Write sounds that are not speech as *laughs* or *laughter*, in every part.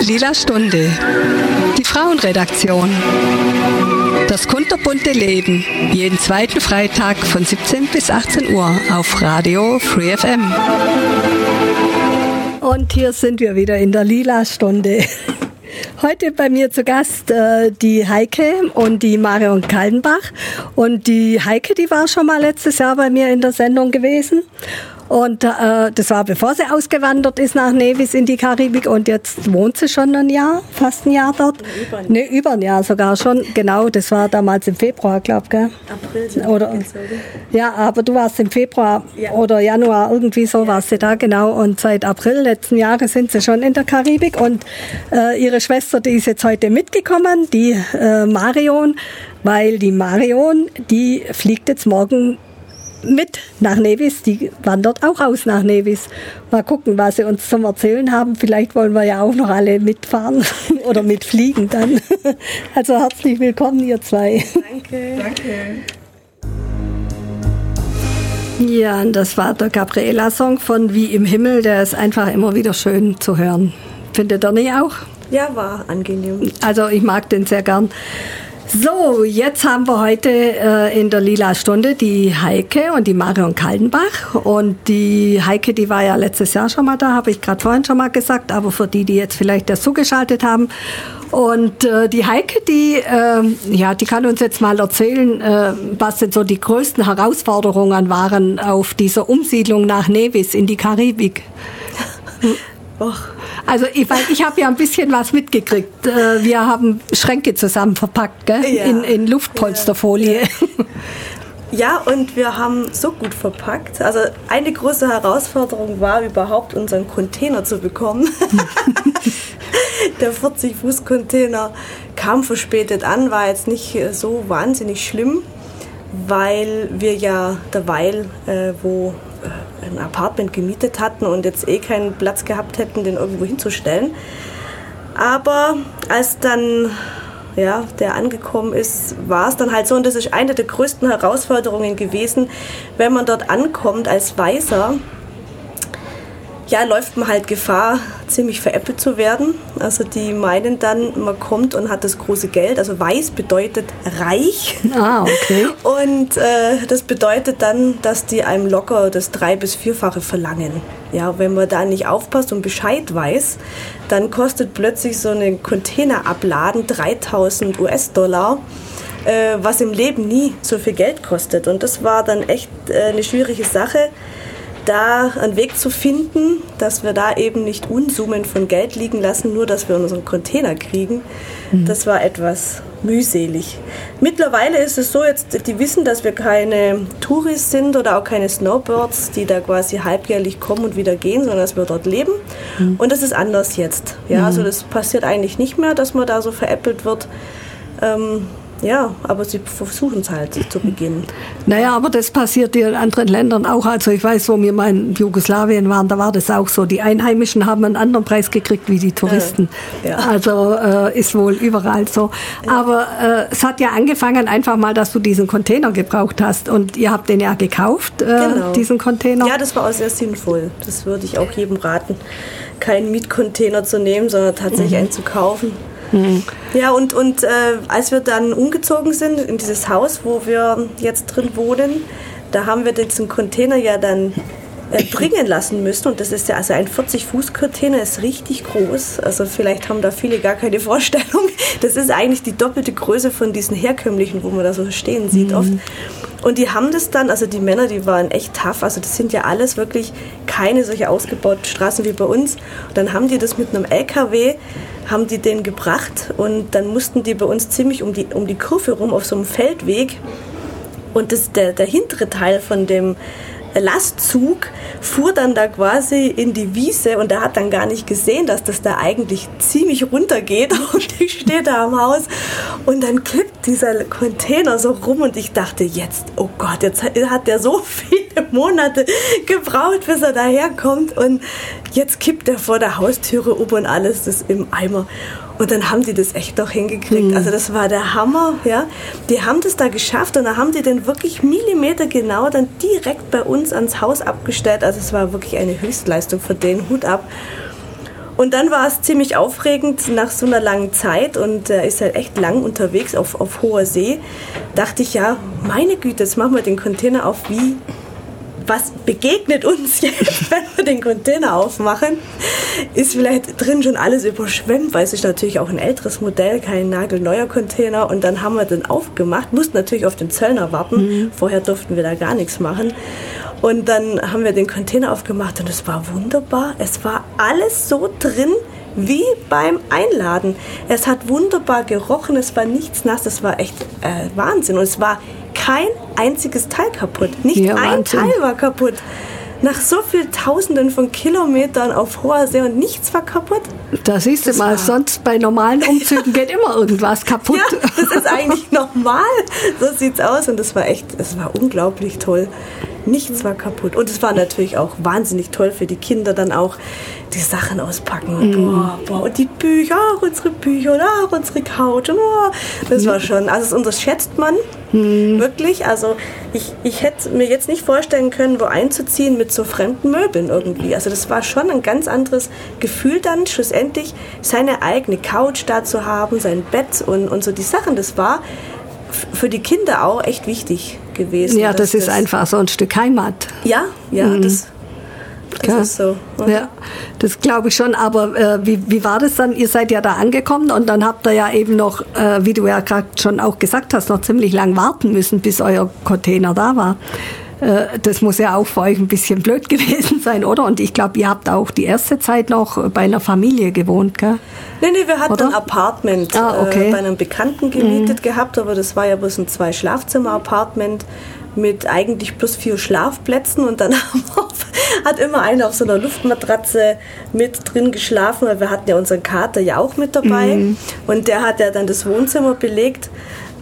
Lila Stunde. Die Frauenredaktion. Das kunterbunte Leben. Jeden zweiten Freitag von 17 bis 18 Uhr auf Radio Free FM. Und hier sind wir wieder in der Lila Stunde. Heute bei mir zu Gast äh, die Heike und die Marion Kaldenbach. Und die Heike, die war schon mal letztes Jahr bei mir in der Sendung gewesen. Und äh, das war bevor sie ausgewandert ist nach Nevis in die Karibik und jetzt wohnt sie schon ein Jahr, fast ein Jahr dort. Über ein, nee, über ein Jahr sogar schon. Genau, das war damals im Februar, glaube ich. April. Oder, ja, aber du warst im Februar ja. oder Januar, irgendwie so ja. warst du da, genau. Und seit April letzten Jahres sind sie schon in der Karibik und äh, ihre Schwester, die ist jetzt heute mitgekommen, die äh, Marion, weil die Marion, die fliegt jetzt morgen mit nach Nevis. Die wandert auch aus nach Nevis. Mal gucken, was sie uns zum Erzählen haben. Vielleicht wollen wir ja auch noch alle mitfahren *laughs* oder mitfliegen dann. *laughs* Also herzlich willkommen, ihr zwei. Danke. Danke. Ja, und das war der Gabriela-Song von Wie im Himmel. Der ist einfach immer wieder schön zu hören. Findet ihr nicht auch? Ja, war angenehm. Also ich mag den sehr gern. So, jetzt haben wir heute äh, in der Lila Stunde die Heike und die Marion Kaldenbach. Und die Heike, die war ja letztes Jahr schon mal da, habe ich gerade vorhin schon mal gesagt, aber für die, die jetzt vielleicht erst zugeschaltet haben. Und äh, die Heike, die, äh, ja, die kann uns jetzt mal erzählen, äh, was denn so die größten Herausforderungen waren auf dieser Umsiedlung nach Nevis in die Karibik. *laughs* Och. Also ich, weil ich habe ja ein bisschen was mitgekriegt. Äh, wir haben Schränke zusammen verpackt, gell? Ja. In, in Luftpolsterfolie. Ja, und wir haben so gut verpackt. Also eine große Herausforderung war überhaupt unseren Container zu bekommen. *laughs* Der 40-Fuß-Container kam verspätet an, war jetzt nicht so wahnsinnig schlimm, weil wir ja derweil, äh, wo ein Apartment gemietet hatten und jetzt eh keinen Platz gehabt hätten, den irgendwo hinzustellen. Aber als dann ja, der angekommen ist, war es dann halt so, und das ist eine der größten Herausforderungen gewesen, wenn man dort ankommt als Weißer, ja, läuft man halt Gefahr, ziemlich veräppelt zu werden. Also die meinen dann, man kommt und hat das große Geld. Also weiß bedeutet reich. Ah, okay. *laughs* Und äh, das bedeutet dann, dass die einem locker das drei- bis vierfache verlangen. Ja, wenn man da nicht aufpasst und Bescheid weiß, dann kostet plötzlich so ein Containerabladen 3000 US-Dollar äh, was im Leben nie so viel Geld kostet. Und das war dann echt äh, eine schwierige Sache da einen Weg zu finden, dass wir da eben nicht Unsummen von Geld liegen lassen, nur dass wir unseren Container kriegen, mhm. das war etwas mühselig. Mittlerweile ist es so, jetzt, die wissen, dass wir keine Touris sind oder auch keine Snowbirds, die da quasi halbjährlich kommen und wieder gehen, sondern dass wir dort leben. Mhm. Und das ist anders jetzt. Ja, mhm. also das passiert eigentlich nicht mehr, dass man da so veräppelt wird. Ähm, ja, aber sie versuchen es halt zu beginnen. Naja, aber das passiert in anderen Ländern auch. Also ich weiß, wo wir mal in Jugoslawien waren, da war das auch so. Die Einheimischen haben einen anderen Preis gekriegt wie die Touristen. Ja. Also äh, ist wohl überall so. Ja. Aber äh, es hat ja angefangen einfach mal, dass du diesen Container gebraucht hast. Und ihr habt den ja gekauft, äh, genau. diesen Container. Ja, das war auch sehr sinnvoll. Das würde ich auch jedem raten, keinen Mietcontainer zu nehmen, sondern tatsächlich mhm. einen zu kaufen. Ja, und, und äh, als wir dann umgezogen sind in dieses Haus, wo wir jetzt drin wohnen, da haben wir diesen Container ja dann äh, bringen lassen müssen. Und das ist ja also ein 40-Fuß-Container, ist richtig groß. Also vielleicht haben da viele gar keine Vorstellung. Das ist eigentlich die doppelte Größe von diesen herkömmlichen, wo man da so stehen sieht mhm. oft. Und die haben das dann, also die Männer, die waren echt tough. Also das sind ja alles wirklich keine solche ausgebauten Straßen wie bei uns. Und dann haben die das mit einem LKW, haben die den gebracht und dann mussten die bei uns ziemlich um die, um die Kurve rum auf so einem Feldweg. Und das, der, der hintere Teil von dem Lastzug fuhr dann da quasi in die Wiese und er hat dann gar nicht gesehen, dass das da eigentlich ziemlich runter geht *laughs* und ich stehe da am Haus und dann kippt dieser Container so rum und ich dachte jetzt, oh Gott, jetzt hat der so *laughs* viele Monate gebraucht, bis er daherkommt und jetzt kippt er vor der Haustüre um und alles ist im Eimer. Und dann haben die das echt doch hingekriegt. Mhm. Also das war der Hammer, ja. Die haben das da geschafft und dann haben die den wirklich Millimeter genau dann direkt bei uns ans Haus abgestellt. Also es war wirklich eine Höchstleistung für den Hut ab. Und dann war es ziemlich aufregend nach so einer langen Zeit und er äh, ist halt echt lang unterwegs auf, auf hoher See. Dachte ich, ja, meine Güte, jetzt machen wir den Container auf. Wie was begegnet uns *laughs* jetzt, wenn wir den Container aufmachen? Ist vielleicht drin schon alles überschwemmt, weil es ist natürlich auch ein älteres Modell, kein nagelneuer Container. Und dann haben wir den aufgemacht, mussten natürlich auf den Zöllner warten. Mhm. Vorher durften wir da gar nichts machen. Und dann haben wir den Container aufgemacht und es war wunderbar. Es war alles so drin, wie beim Einladen. Es hat wunderbar gerochen, es war nichts nass, es war echt äh, Wahnsinn. Und es war kein einziges Teil kaputt. Nicht ja, ein Wahnsinn. Teil war kaputt. Nach so vielen Tausenden von Kilometern auf hoher See und nichts war kaputt. Da siehst du das mal, sonst bei normalen Umzügen geht immer irgendwas kaputt. Ja, das ist eigentlich *laughs* normal. So sieht's aus und das war echt, es war unglaublich toll. Nichts war kaputt. Und es war natürlich auch wahnsinnig toll für die Kinder dann auch die Sachen auspacken. Mm. Boah, boah, und die Bücher, ach, unsere Bücher und ach, unsere Couch. Oh, das war schon, also das unterschätzt man mm. wirklich. Also ich, ich hätte mir jetzt nicht vorstellen können, wo einzuziehen mit so fremden Möbeln irgendwie. Also das war schon ein ganz anderes Gefühl dann, schlussendlich seine eigene Couch da zu haben, sein Bett und, und so die Sachen. Das war für die Kinder auch echt wichtig gewesen. Ja, das ist das einfach so ein Stück Heimat. Ja, ja, mhm. das, das ist so. Mhm. Ja, das glaube ich schon. Aber äh, wie, wie war das dann? Ihr seid ja da angekommen und dann habt ihr ja eben noch, äh, wie du ja gerade schon auch gesagt hast, noch ziemlich lang warten müssen, bis euer Container da war. Äh, das muss ja auch für euch ein bisschen blöd *laughs* gewesen sein, oder? Und ich glaube, ihr habt auch die erste Zeit noch bei einer Familie gewohnt, gell? Nee, nee, wir hatten oder? ein Apartment ah, okay. äh, bei einem Bekannten gemietet mhm. gehabt, aber das war ja bloß ein Zwei-Schlafzimmer-Apartment mit eigentlich plus vier Schlafplätzen und dann *laughs* hat immer einer auf so einer Luftmatratze mit drin geschlafen, weil wir hatten ja unseren Kater ja auch mit dabei mhm. und der hat ja dann das Wohnzimmer belegt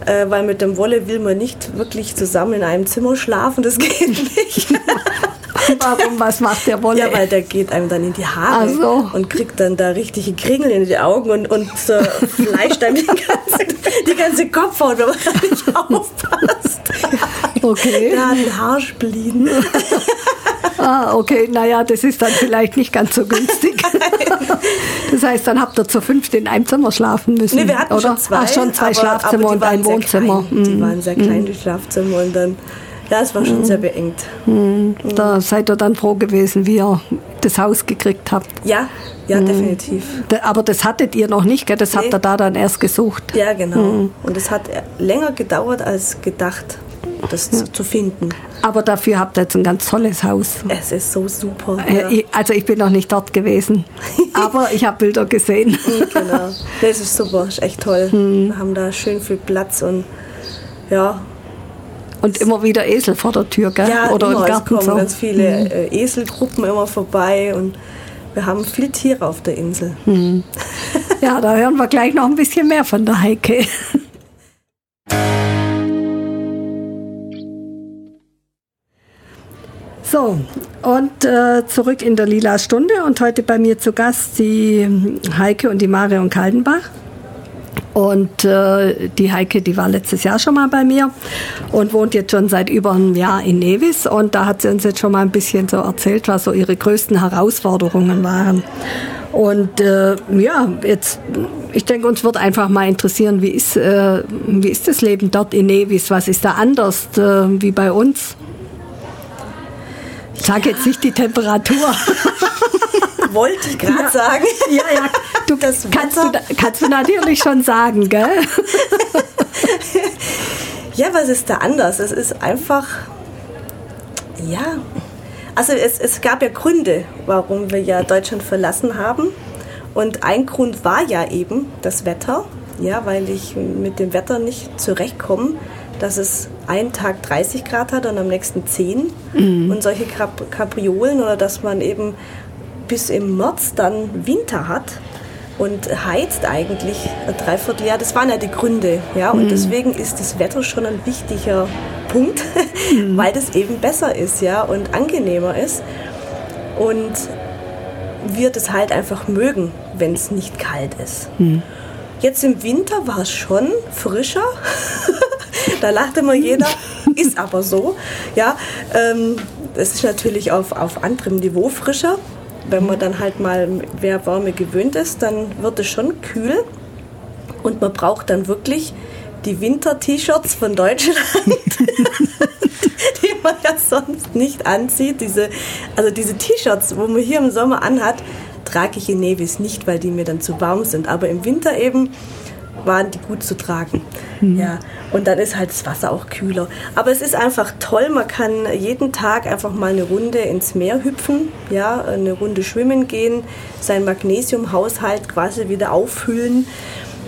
äh, weil mit dem Wolle will man nicht wirklich zusammen in einem Zimmer schlafen, das *laughs* geht nicht. Warum? Was macht der Wolle? Ja, weil der geht einem dann in die Haare so. und kriegt dann da richtige Kringel in die Augen und, und äh, fleischt einem die *laughs* ganze, die ganze Kopfhaut, wenn man da nicht *laughs* aufpasst. Okay. Der hat einen Haarspleen. *laughs* Ah, okay, naja, das ist dann vielleicht nicht ganz so günstig. *laughs* das heißt, dann habt ihr zu fünft in einem Zimmer schlafen müssen. Nee, wir hatten oder? schon zwei. Ach, schon zwei aber, Schlafzimmer aber und ein Wohnzimmer. Klein. Die waren sehr klein, die Schlafzimmer. Und dann, ja, es war schon mhm. sehr beengt. Mhm. Da seid ihr dann froh gewesen, wie ihr das Haus gekriegt habt. Ja, ja, mhm. definitiv. Aber das hattet ihr noch nicht, gell? das nee. habt ihr da dann erst gesucht. Ja, genau. Mhm. Und es hat länger gedauert als gedacht das ja. zu finden. Aber dafür habt ihr jetzt ein ganz tolles Haus. Es ist so super. Äh, ja. Also ich bin noch nicht dort gewesen, *laughs* aber ich habe Bilder gesehen. genau. Das ist super, ist echt toll. Hm. Wir haben da schön viel Platz und ja. Und immer wieder Esel vor der Tür, gell? Ja, Oder immer. im Garten es kommen so. ganz viele hm. Äh, Eselgruppen immer vorbei und wir haben viel Tiere auf der Insel. Hm. Ja, da hören wir gleich noch ein bisschen mehr von der Heike. So, und äh, zurück in der Lila Stunde und heute bei mir zu Gast die Heike und die Marion Kaldenbach. Und äh, die Heike, die war letztes Jahr schon mal bei mir und wohnt jetzt schon seit über einem Jahr in Nevis. Und da hat sie uns jetzt schon mal ein bisschen so erzählt, was so ihre größten Herausforderungen waren. Und äh, ja, jetzt, ich denke, uns wird einfach mal interessieren, wie ist, äh, wie ist das Leben dort in Nevis? Was ist da anders äh, wie bei uns? Sag jetzt nicht die Temperatur. *laughs* Wollte ich gerade ja. sagen. Ja, ja. Du, das kannst, du, kannst du natürlich schon sagen, gell? *laughs* ja, was ist da anders? Es ist einfach, ja, also es, es gab ja Gründe, warum wir ja Deutschland verlassen haben. Und ein Grund war ja eben das Wetter, ja, weil ich mit dem Wetter nicht zurechtkomme dass es einen Tag 30 Grad hat und am nächsten 10. Mhm. Und solche Kapriolen oder dass man eben bis im März dann Winter hat und heizt eigentlich ein Dreivierteljahr. Das waren ja die Gründe. Ja? Und mhm. deswegen ist das Wetter schon ein wichtiger Punkt, mhm. *laughs* weil das eben besser ist ja? und angenehmer ist. Und wir das halt einfach mögen, wenn es nicht kalt ist. Mhm. Jetzt im Winter war es schon frischer. *laughs* *laughs* da lacht immer jeder, ist aber so. Ja, ähm, es ist natürlich auf, auf anderem Niveau frischer. wenn man dann halt mal wer Wärme gewöhnt ist, dann wird es schon kühl und man braucht dann wirklich die Winter-T-Shirts von Deutschland, *laughs* die man ja sonst nicht anzieht. Diese, also diese T-Shirts, wo man hier im Sommer anhat, trage ich in Nevis nicht, weil die mir dann zu warm sind. Aber im Winter eben waren die gut zu tragen. Mhm. Ja, und dann ist halt das Wasser auch kühler. Aber es ist einfach toll, man kann jeden Tag einfach mal eine Runde ins Meer hüpfen, ja, eine Runde schwimmen gehen, seinen Magnesiumhaushalt quasi wieder auffüllen.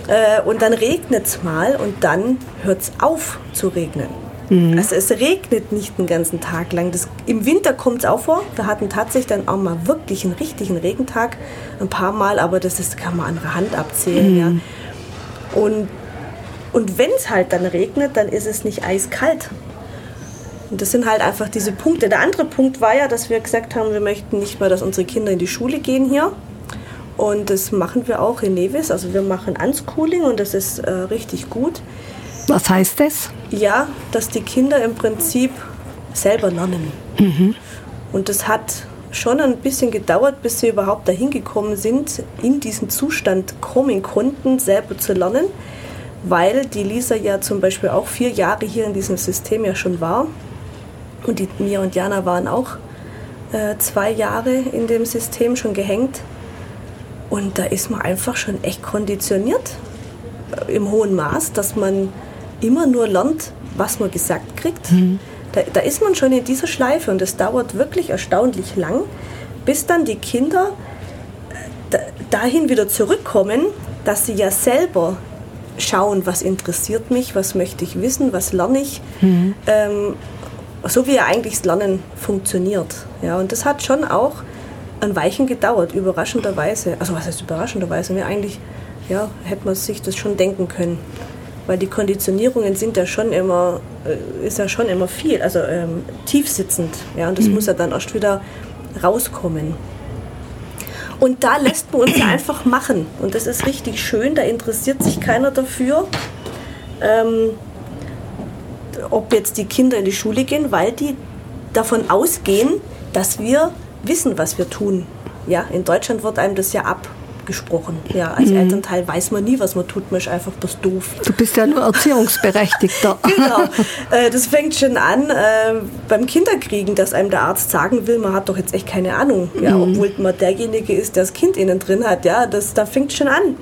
Äh, und dann regnet es mal und dann hört es auf zu regnen. Mhm. Also es regnet nicht den ganzen Tag lang. Das, Im Winter kommt es auch vor. Wir hatten tatsächlich dann auch mal wirklich einen richtigen Regentag. Ein paar Mal, aber das ist, kann man an der Hand abzählen. Mhm. Ja. Und, und wenn es halt dann regnet, dann ist es nicht eiskalt. Und das sind halt einfach diese Punkte. Der andere Punkt war ja, dass wir gesagt haben, wir möchten nicht mehr, dass unsere Kinder in die Schule gehen hier. Und das machen wir auch in Nevis. Also wir machen Unschooling und das ist äh, richtig gut. Was heißt das? Ja, dass die Kinder im Prinzip selber lernen. Mhm. Und das hat schon ein bisschen gedauert, bis sie überhaupt dahin gekommen sind, in diesen Zustand kommen konnten, selber zu lernen, weil die Lisa ja zum Beispiel auch vier Jahre hier in diesem System ja schon war. Und die Mia und Jana waren auch äh, zwei Jahre in dem System schon gehängt. Und da ist man einfach schon echt konditioniert äh, im hohen Maß, dass man immer nur lernt, was man gesagt kriegt. Mhm. Da, da ist man schon in dieser Schleife und es dauert wirklich erstaunlich lang, bis dann die Kinder äh, dahin wieder zurückkommen, dass sie ja selber schauen, was interessiert mich, was möchte ich wissen, was lerne ich. Mhm. Ähm, so wie ja eigentlich das Lernen funktioniert. Ja, und das hat schon auch ein Weichen gedauert, überraschenderweise. Also was heißt überraschenderweise? Ja, eigentlich ja, hätte man sich das schon denken können weil die Konditionierungen sind ja schon immer, äh, ist ja schon immer viel, also ähm, tiefsitzend. Ja, und das mhm. muss ja dann erst wieder rauskommen. Und da lässt man uns *clears throat* einfach machen. Und das ist richtig schön, da interessiert sich keiner dafür, ähm, ob jetzt die Kinder in die Schule gehen, weil die davon ausgehen, dass wir wissen, was wir tun. Ja, in Deutschland wird einem das ja ab gesprochen. Ja, als mhm. Elternteil weiß man nie, was man tut, man ist einfach bloß doof. Du bist ja nur Erziehungsberechtigter. *laughs* genau. Äh, das fängt schon an äh, beim Kinderkriegen, dass einem der Arzt sagen will, man hat doch jetzt echt keine Ahnung. Ja, mhm. Obwohl man derjenige ist, der das Kind innen drin hat. Ja, das, da fängt schon an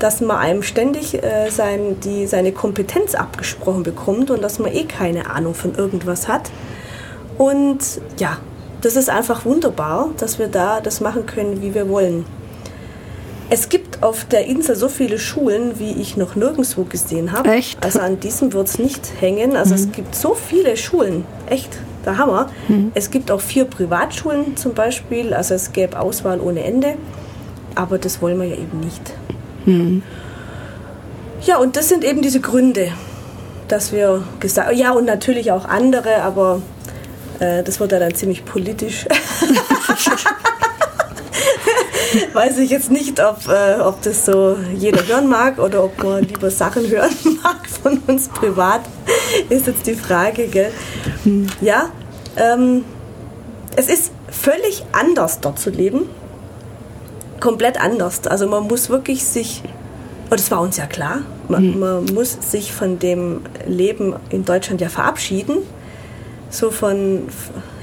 dass man einem ständig äh, sein, die, seine Kompetenz abgesprochen bekommt und dass man eh keine Ahnung von irgendwas hat. Und ja, das ist einfach wunderbar, dass wir da das machen können, wie wir wollen. Es gibt auf der Insel so viele Schulen, wie ich noch nirgendwo gesehen habe. Echt? Also an diesem wird es nicht hängen. Also mhm. es gibt so viele Schulen. Echt, der Hammer. Mhm. Es gibt auch vier Privatschulen zum Beispiel. Also es gäbe Auswahl ohne Ende. Aber das wollen wir ja eben nicht. Mhm. Ja, und das sind eben diese Gründe, dass wir gesagt Ja, und natürlich auch andere, aber äh, das wird ja dann ziemlich politisch. *laughs* *laughs* *laughs* weiß ich jetzt nicht, ob, äh, ob das so jeder hören mag oder ob man lieber Sachen hören *laughs* mag von uns privat, ist jetzt die Frage. Gell? Ja, ähm, es ist völlig anders dort zu leben. Komplett anders. Also man muss wirklich sich, und das war uns ja klar, man, mhm. man muss sich von dem Leben in Deutschland ja verabschieden. So von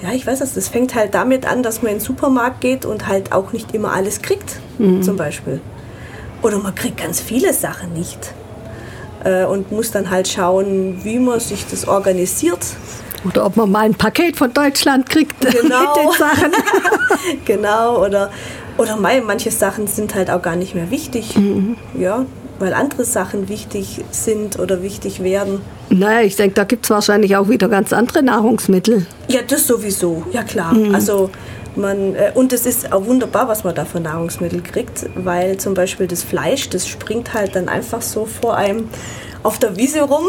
ja, ich weiß es, das fängt halt damit an, dass man in den Supermarkt geht und halt auch nicht immer alles kriegt, mhm. zum Beispiel. Oder man kriegt ganz viele Sachen nicht äh, und muss dann halt schauen, wie man sich das organisiert. Oder ob man mal ein Paket von Deutschland kriegt *laughs* genau. mit den Sachen. *laughs* genau, oder, oder manche Sachen sind halt auch gar nicht mehr wichtig. Mhm. Ja, weil andere Sachen wichtig sind oder wichtig werden. Naja, ich denke, da gibt es wahrscheinlich auch wieder ganz andere Nahrungsmittel. Ja, das sowieso, ja klar. Mhm. Also man, äh, und es ist auch wunderbar, was man da für Nahrungsmittel kriegt, weil zum Beispiel das Fleisch, das springt halt dann einfach so vor einem auf der Wiese rum.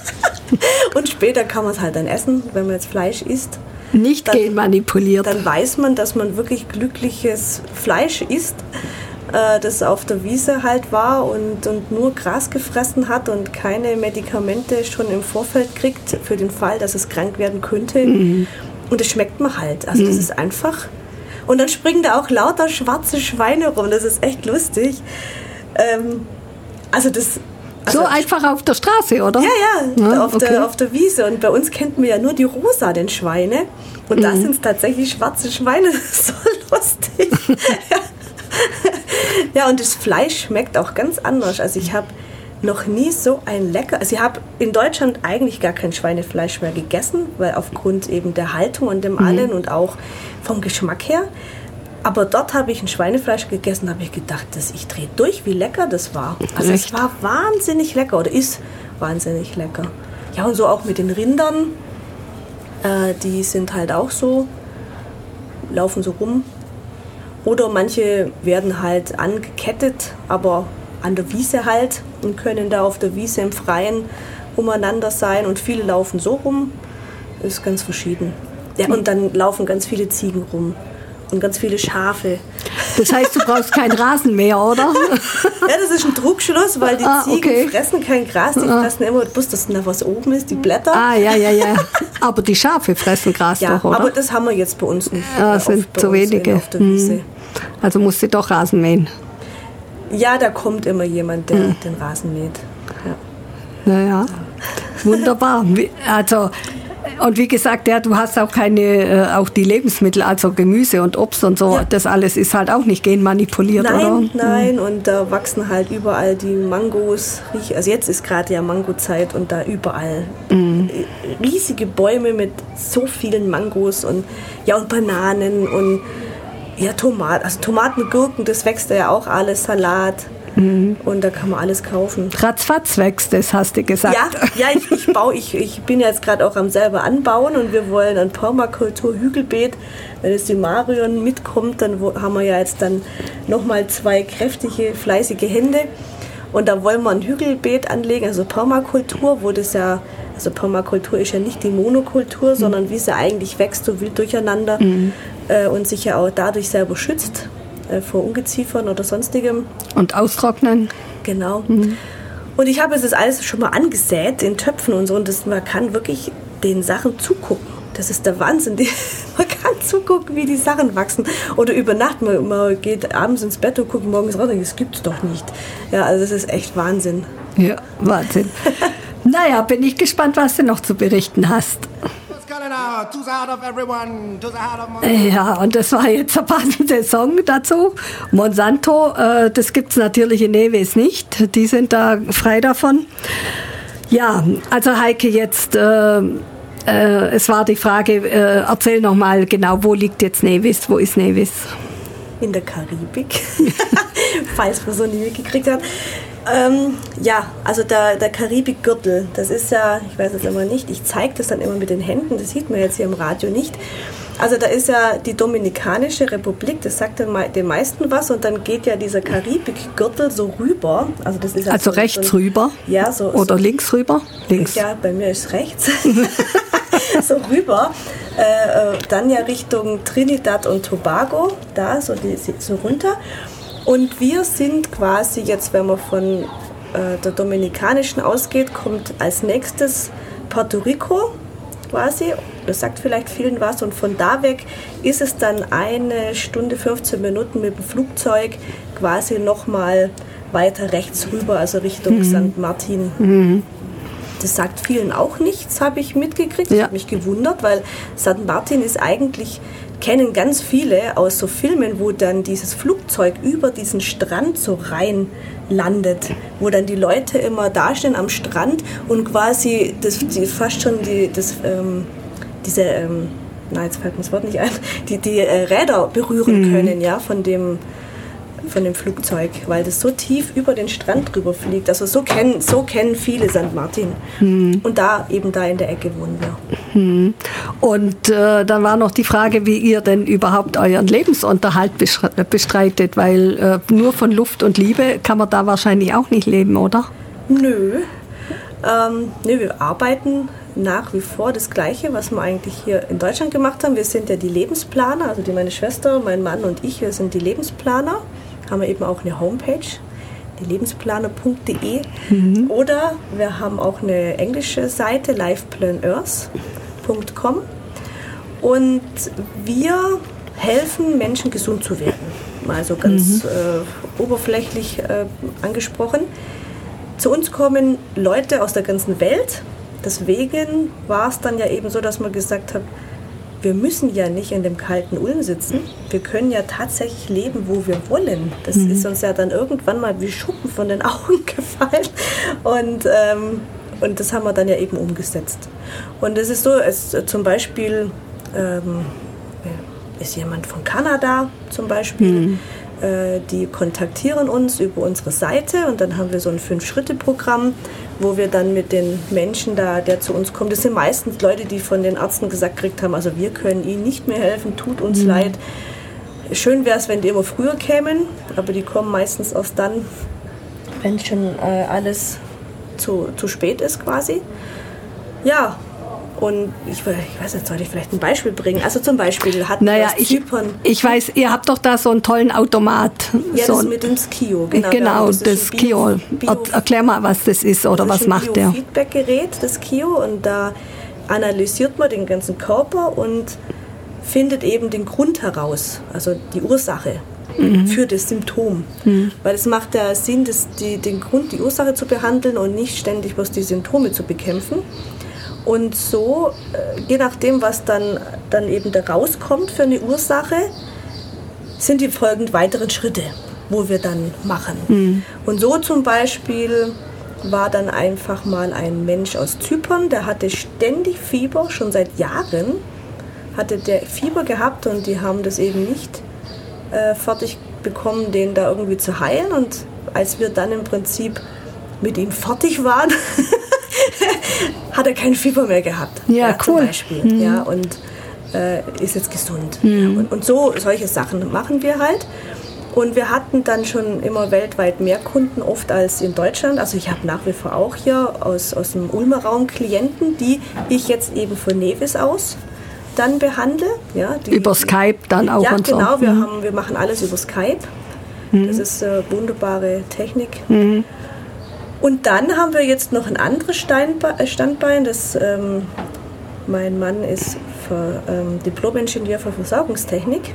*laughs* und später kann man es halt dann essen, wenn man jetzt Fleisch isst. Nicht dann, genmanipuliert. Dann weiß man, dass man wirklich glückliches Fleisch isst äh, das auf der Wiese halt war und, und nur Gras gefressen hat und keine Medikamente schon im Vorfeld kriegt, für den Fall, dass es krank werden könnte. Mhm. Und das schmeckt man halt. Also mhm. das ist einfach. Und dann springen da auch lauter schwarze Schweine rum. Das ist echt lustig. Ähm, also das. Also so einfach auf der Straße, oder? Ja, ja, Ja, auf, okay. der, auf der Wiese. Und bei uns kennt man ja nur die rosa, den Schweine. Und Mhm. da sind es tatsächlich schwarze Schweine. *laughs* Das ist so lustig. *laughs* ja, und das Fleisch schmeckt auch ganz anders. Also ich habe noch nie so ein lecker. Also ich habe in Deutschland eigentlich gar kein Schweinefleisch mehr gegessen, weil aufgrund eben der Haltung und dem allen und auch vom Geschmack her. Aber dort habe ich ein Schweinefleisch gegessen, habe ich gedacht, dass ich drehe durch, wie lecker das war. Also Echt? es war wahnsinnig lecker oder ist wahnsinnig lecker. Ja, und so auch mit den Rindern. Äh, die sind halt auch so, laufen so rum. Oder manche werden halt angekettet, aber an der Wiese halt und können da auf der Wiese im Freien umeinander sein. Und viele laufen so rum. Ist ganz verschieden. Ja, und dann laufen ganz viele Ziegen rum und ganz viele Schafe. Das heißt, du brauchst keinen Rasenmäher, oder? Ja, das ist ein Trugschluss, weil die Ah, Ziegen okay. fressen kein Gras, die fressen immer bloß das, da was oben ist, die Blätter. Ah, ja, ja, ja. Aber die Schafe fressen Gras ja, doch, oder? aber das haben wir jetzt bei uns nicht. Es sind zu wenige. Auf der Hm. Also musst du doch Rasen mähen. Ja, da kommt immer jemand, der Hm. den Rasen mäht. Ja. Naja, wunderbar. Also, und wie gesagt, ja, du hast auch keine, äh, auch die Lebensmittel, also Gemüse und Obst und so, Ja. das alles ist halt auch nicht genmanipuliert, Nein, oder? nein, und da wachsen halt überall die Mangos. Also jetzt ist gerade ja Mangozeit und da überall Mhm. riesige Bäume mit so vielen Mangos und ja und Bananen und ja Tomaten, also Tomaten, Gurken, das wächst ja auch alles, Salat Mhm. und da kann man alles kaufen. Ratzfatz wächst es, hast du gesagt. Ja, ja ich, ich, baue, ich, ich bin jetzt gerade auch am selber anbauen und wir wollen ein Permakultur-Hügelbeet. Wenn jetzt die Marion mitkommt, dann haben wir ja jetzt dann nochmal zwei kräftige, fleißige Hände. Und da wollen wir ein Hügelbeet anlegen, also Permakultur, wo das ja, also Permakultur ist ja nicht die Monokultur, sondern wie sie eigentlich wächst, so wild durcheinander äh, und sich ja auch dadurch selber schützt äh, vor Ungeziefern oder sonstigem. Und austrocknen. Genau. Und ich habe es das alles schon mal angesät in Töpfen und so und das, man kann wirklich den Sachen zugucken. Das ist der Wahnsinn. *laughs* Die, man kann zugucken, wie die Sachen wachsen. Oder über Nacht, man, man geht abends ins Bett und guckt morgens raus das gibt's doch nicht. Ja, also das ist echt Wahnsinn. Ja, Wahnsinn. *laughs* naja, bin ich gespannt, was du noch zu berichten hast. Ja, und das war jetzt *laughs* der passende Song dazu. Monsanto, äh, das gibt's natürlich in Neves nicht. Die sind da frei davon. Ja, also Heike, jetzt, äh, äh, es war die Frage, äh, erzähl noch mal genau, wo liegt jetzt Nevis? Wo ist Nevis? In der Karibik, *laughs* falls man so nie mitgekriegt hat. Ähm, ja, also der, der Karibikgürtel, das ist ja, ich weiß es immer nicht, ich zeige das dann immer mit den Händen, das sieht man jetzt hier im Radio nicht. Also da ist ja die Dominikanische Republik, das sagt den, mei- den meisten was und dann geht ja dieser Karibikgürtel so rüber. Also, das ist ja Also so, rechts so, rüber? Ja, so. Oder so, links rüber? Links. ja, bei mir ist rechts. *laughs* *laughs* so rüber. Äh, äh, dann ja Richtung Trinidad und Tobago, da so, die, so runter. Und wir sind quasi jetzt, wenn man von äh, der Dominikanischen ausgeht, kommt als nächstes Puerto Rico quasi. Das sagt vielleicht vielen was. Und von da weg ist es dann eine Stunde, 15 Minuten mit dem Flugzeug quasi nochmal weiter rechts rüber, also Richtung St. Martin. Das sagt vielen auch nichts, habe ich mitgekriegt. Ich Ja. habe mich gewundert, weil St. Martin ist eigentlich, kennen ganz viele aus so Filmen, wo dann dieses Flugzeug über diesen Strand so rein landet, wo dann die Leute immer dastehen am Strand und quasi das, die, fast schon die, das, ähm, diese, ähm, na jetzt fällt mir das Wort nicht ein, *laughs* die, die äh, Räder berühren können, ja, von dem, von dem Flugzeug, weil das so tief über den Strand drüber fliegt. Also so kennen, so kennen viele St. Martin. Und da, eben da in der Ecke wohnen wir. Und äh, dann war noch die Frage, wie ihr denn überhaupt euren Lebensunterhalt besch- bestreitet, weil äh, nur von Luft und Liebe kann man da wahrscheinlich auch nicht leben, oder? Nö. Ähm, nö, wir arbeiten nach wie vor das Gleiche, was wir eigentlich hier in Deutschland gemacht haben. Wir sind ja die Lebensplaner, also die, meine Schwester, mein Mann und ich, wir sind die Lebensplaner. Haben wir eben auch eine Homepage, die lebensplaner.de. Oder wir haben auch eine englische Seite, liveplaners.com. Und wir helfen, Menschen gesund zu werden. Mal so ganz äh, oberflächlich äh, angesprochen. Zu uns kommen Leute aus der ganzen Welt. Deswegen war es dann ja eben so, dass man gesagt hat, wir müssen ja nicht in dem kalten Ulm sitzen. Wir können ja tatsächlich leben, wo wir wollen. Das ist uns ja dann irgendwann mal wie Schuppen von den *laughs* Augen gefallen. Und, ähm, und das haben wir dann ja eben umgesetzt. Und es ist so, es, zum Beispiel ähm, ist jemand von Kanada zum Beispiel. Äh, Die kontaktieren uns über unsere Seite und dann haben wir so ein Fünf-Schritte-Programm, wo wir dann mit den Menschen da, der zu uns kommt, das sind meistens Leute, die von den Ärzten gesagt gekriegt haben, also wir können ihnen nicht mehr helfen, tut uns leid. Schön wäre es, wenn die immer früher kämen, aber die kommen meistens erst dann, wenn schon äh, alles zu, zu spät ist quasi. Ja, und ich, ich weiß nicht, soll ich vielleicht ein Beispiel bringen? Also zum Beispiel hatten wir Naja, aus ich, Zypern... ich weiß, ihr habt doch da so einen tollen Automat. Ja, so das mit dem Skio, genau. Genau, ist das ein Kio. Bio- Bio- Er- Erklär mal, was das ist oder was das ist ein macht der? Biofeedback-Gerät, das Kio, und da analysiert man den ganzen Körper und findet eben den Grund heraus, also die Ursache Mhm. für das Symptom. Weil es macht ja Sinn, das, die, den Grund, die Ursache zu behandeln und nicht ständig bloß die Symptome zu bekämpfen. Und so, äh, je nachdem, was dann, dann eben da rauskommt für eine Ursache, sind die folgend weiteren Schritte, wo wir dann machen. Und so zum Beispiel war dann einfach mal ein Mensch aus Zypern, der hatte ständig Fieber, schon seit Jahren hatte der Fieber gehabt und die haben das eben nicht äh, fertig bekommen, den da irgendwie zu heilen. Und als wir dann im Prinzip mit ihm fertig waren, *laughs* hat er kein Fieber mehr gehabt. Ja, Zum cool. Beispiel. Ja, und äh, ist jetzt gesund. Und, und so solche Sachen machen wir halt. Und wir hatten dann schon immer weltweit mehr Kunden oft als in Deutschland. Also ich habe nach wie vor auch hier aus, aus dem Ulmer Raum Klienten, die ich jetzt eben von Nevis aus dann behandle. Ja, die, Über Skype dann auch ja, und so. genau. Wir, Mhm. haben, wir machen alles über Skype. Das ist äh, wunderbare Technik. Mhm. Und dann haben wir jetzt noch ein anderes Steinbe äh, Standbein. Das, ähm, mein Mann ist für, ähm, Diplom-Ingenieur für Versorgungstechnik.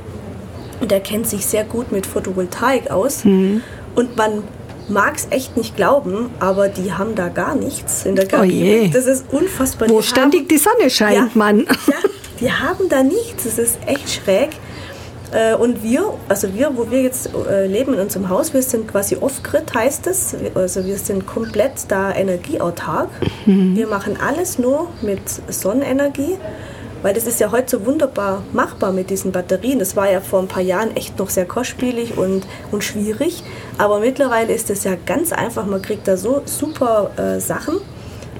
Und der kennt sich sehr gut mit Photovoltaik aus. Mhm. Und man mag es echt nicht glauben, aber die haben da gar nichts in der Oh je. Das ist unfassbar. Wo Die ständig haben- die Sonne scheint, ja, Mann. Ja, die haben da nichts. Das ist echt schräg. Äh, Und wir, also wir, wo wir jetzt äh, leben in unserem Haus, wir sind quasi off-grid, heißt es. Also wir sind komplett da energieautark. Wir machen alles nur mit Sonnenenergie, weil das ist ja heute so wunderbar machbar mit diesen Batterien. Das war ja vor ein paar Jahren echt noch sehr kostspielig und, und schwierig. Aber mittlerweile ist es ja ganz einfach. Man kriegt da so super äh, Sachen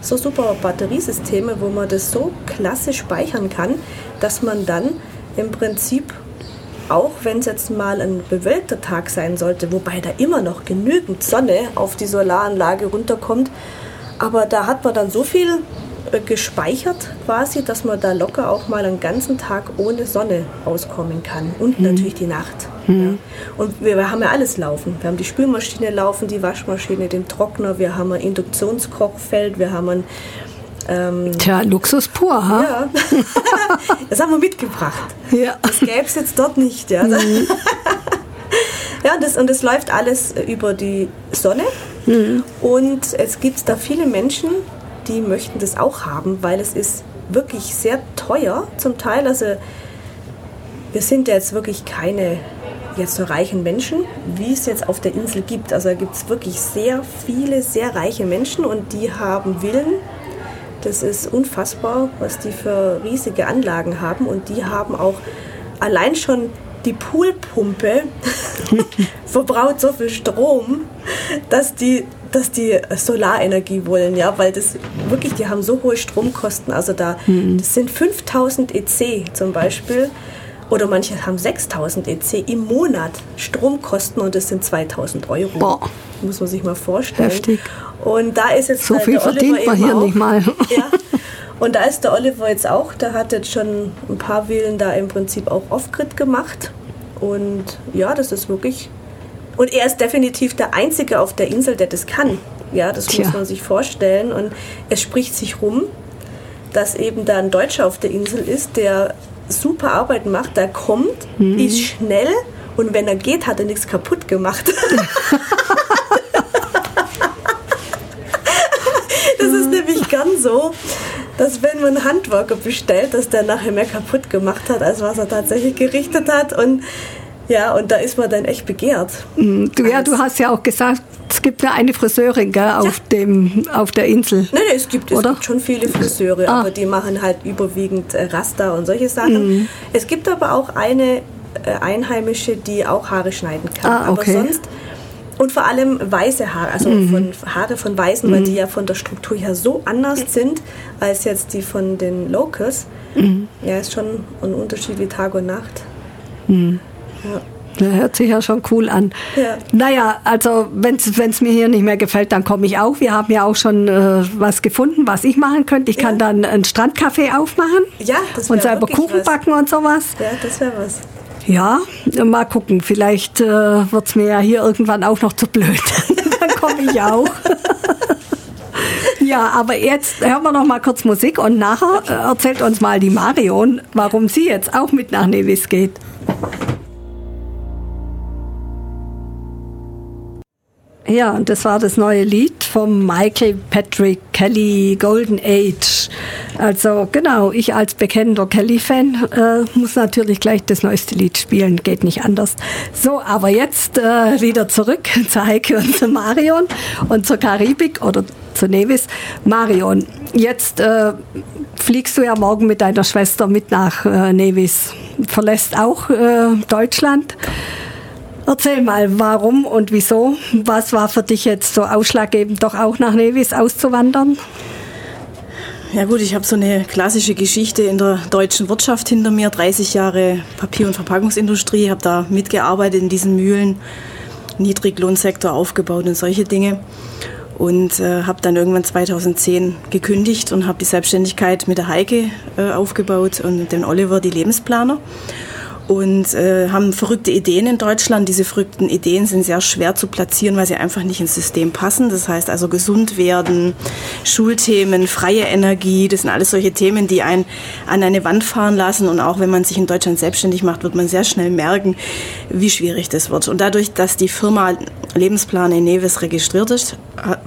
so super Batteriesysteme, wo man das so klasse speichern kann, dass man dann im Prinzip, auch wenn es jetzt mal ein bewölkter Tag sein sollte, wobei da immer noch genügend Sonne auf die Solaranlage runterkommt, aber da hat man dann so viel äh, gespeichert quasi, dass man da locker auch mal einen ganzen Tag ohne Sonne auskommen kann und natürlich die Nacht. Ja. Und wir, haben ja alles laufen. Wir haben die Spülmaschine laufen, die Waschmaschine, den Trockner, wir haben ein Induktionskochfeld, wir haben ein Tja, Luxus pur, ha? ja. *laughs* das haben wir mitgebracht. Ja. Das gäbe es jetzt dort nicht. Ja, *laughs* ja das, und das läuft alles über die Sonne. Und es gibt da viele Menschen, die möchten das auch haben, weil es ist wirklich sehr teuer zum Teil. Also wir sind ja jetzt wirklich keine jetzt so reichen Menschen, wie es jetzt auf der Insel gibt. Also da gibt es wirklich sehr viele, sehr reiche Menschen und die haben Villen. Das ist unfassbar, was die für riesige Anlagen haben und die haben auch allein schon die Poolpumpe *laughs* verbraucht so viel Strom, dass die, dass die Solarenergie wollen, ja, weil das wirklich, die haben so hohe Stromkosten. Also da, das sind 5000 EC zum Beispiel. Oder manche haben 6000 EC im Monat Stromkosten und das sind 2000 Euro. Boah. Muss man sich mal vorstellen. Heftig. Und da ist jetzt So äh, viel der Oliver verdient man hier auch. nicht mal. *laughs* Ja. Und da ist der Oliver jetzt auch, der hat jetzt schon ein paar Villen da im Prinzip auch off-grid gemacht. Und ja, das ist wirklich. Und er ist definitiv der Einzige auf der Insel, der das kann. Ja, das Tja. muss man sich vorstellen. Und es spricht sich rum, dass eben da ein Deutscher auf der Insel ist, der super Arbeiten macht. Der kommt, Mhm. ist schnell und wenn er geht, hat er nichts kaputt gemacht. *laughs* das ist nämlich gern so, dass wenn man einen Handwerker bestellt, dass der nachher mehr kaputt gemacht hat, als was er tatsächlich gerichtet hat. Und ja, und da ist man dann echt begehrt. Du, ja, du hast ja auch gesagt, es gibt ja eine Friseurin gell, auf, dem, auf der Insel. Nein, nein, es gibt, es Oder? gibt schon viele Friseure, Ah. aber die machen halt überwiegend äh, Raster und solche Sachen. Mhm. Es gibt aber auch eine äh, Einheimische, die auch Haare schneiden kann. Ah, okay. Mhm. Aber sonst und vor allem weiße Haare, also von Haare von Weißen, weil die ja von der Struktur her so anders sind als jetzt die von den Locals. Mhm. Ja, ist schon ein Unterschied wie Tag und Nacht. Ja. Das hört sich ja schon cool an. Ja. Naja, also wenn es mir hier nicht mehr gefällt, dann komme ich auch. Wir haben ja auch schon äh, was gefunden, was ich machen könnte. Ich kann Ja. dann ein Strandcafé aufmachen Ja, das und selber Kuchen was. backen und sowas. Ja, das wäre was. Ja, mal gucken. Vielleicht äh, wird es mir ja hier irgendwann auch noch zu blöd. *laughs* dann komme ich auch. *laughs* ja, aber jetzt hören wir noch mal kurz Musik und nachher äh, erzählt uns mal die Marion, warum sie jetzt auch mit nach Nevis geht. Ja, und das war das neue Lied vom Michael Patrick Kelly Golden Age. Also genau, ich als bekennender Kelly-Fan äh, muss natürlich gleich das neueste Lied spielen, geht nicht anders. So, aber jetzt äh, wieder zurück *laughs* zu Heike und zu Marion und zur Karibik oder zu Nevis. Marion, jetzt äh, fliegst du ja morgen mit deiner Schwester mit nach äh, Nevis, verlässt auch äh, Deutschland. Erzähl mal, warum und wieso? Was war für dich jetzt so ausschlaggebend, doch auch nach Nevis auszuwandern? Ja gut, ich habe so eine klassische Geschichte in der deutschen Wirtschaft hinter mir, 30 Jahre Papier- und Verpackungsindustrie, habe da mitgearbeitet in diesen Mühlen, Niedriglohnsektor aufgebaut und solche Dinge. Und äh, habe dann irgendwann 2010 gekündigt und habe die Selbstständigkeit mit der Heike äh, aufgebaut und dem Oliver die Lebensplaner und äh, haben verrückte Ideen in Deutschland. Diese verrückten Ideen sind sehr schwer zu platzieren, weil sie einfach nicht ins System passen. Das heißt also gesund werden, Schulthemen, freie Energie, das sind alles solche Themen, die einen an eine Wand fahren lassen. Und auch wenn man sich in Deutschland selbstständig macht, wird man sehr schnell merken, wie schwierig das wird. Und dadurch, dass die Firma Lebensplan in Neves registriert ist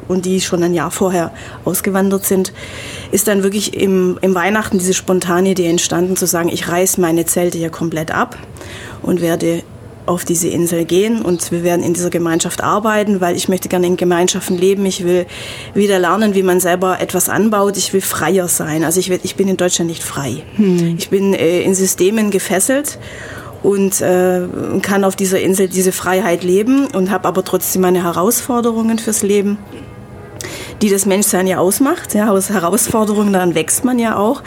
und die schon ein Jahr vorher ausgewandert sind, ist dann wirklich im, im Weihnachten diese spontane Idee entstanden, zu sagen, ich reiß meine Zelte hier komplett ab und werde auf diese Insel gehen und wir werden in dieser Gemeinschaft arbeiten, weil ich möchte gerne in Gemeinschaften leben. Ich will wieder lernen, wie man selber etwas anbaut. Ich will freier sein. Also ich, will, ich bin in Deutschland nicht frei. Ich bin äh, in Systemen gefesselt und äh, kann auf dieser Insel diese Freiheit leben und habe aber trotzdem meine Herausforderungen fürs Leben die das Menschsein ja ausmacht. Ja, aus Herausforderungen, dann wächst man ja auch.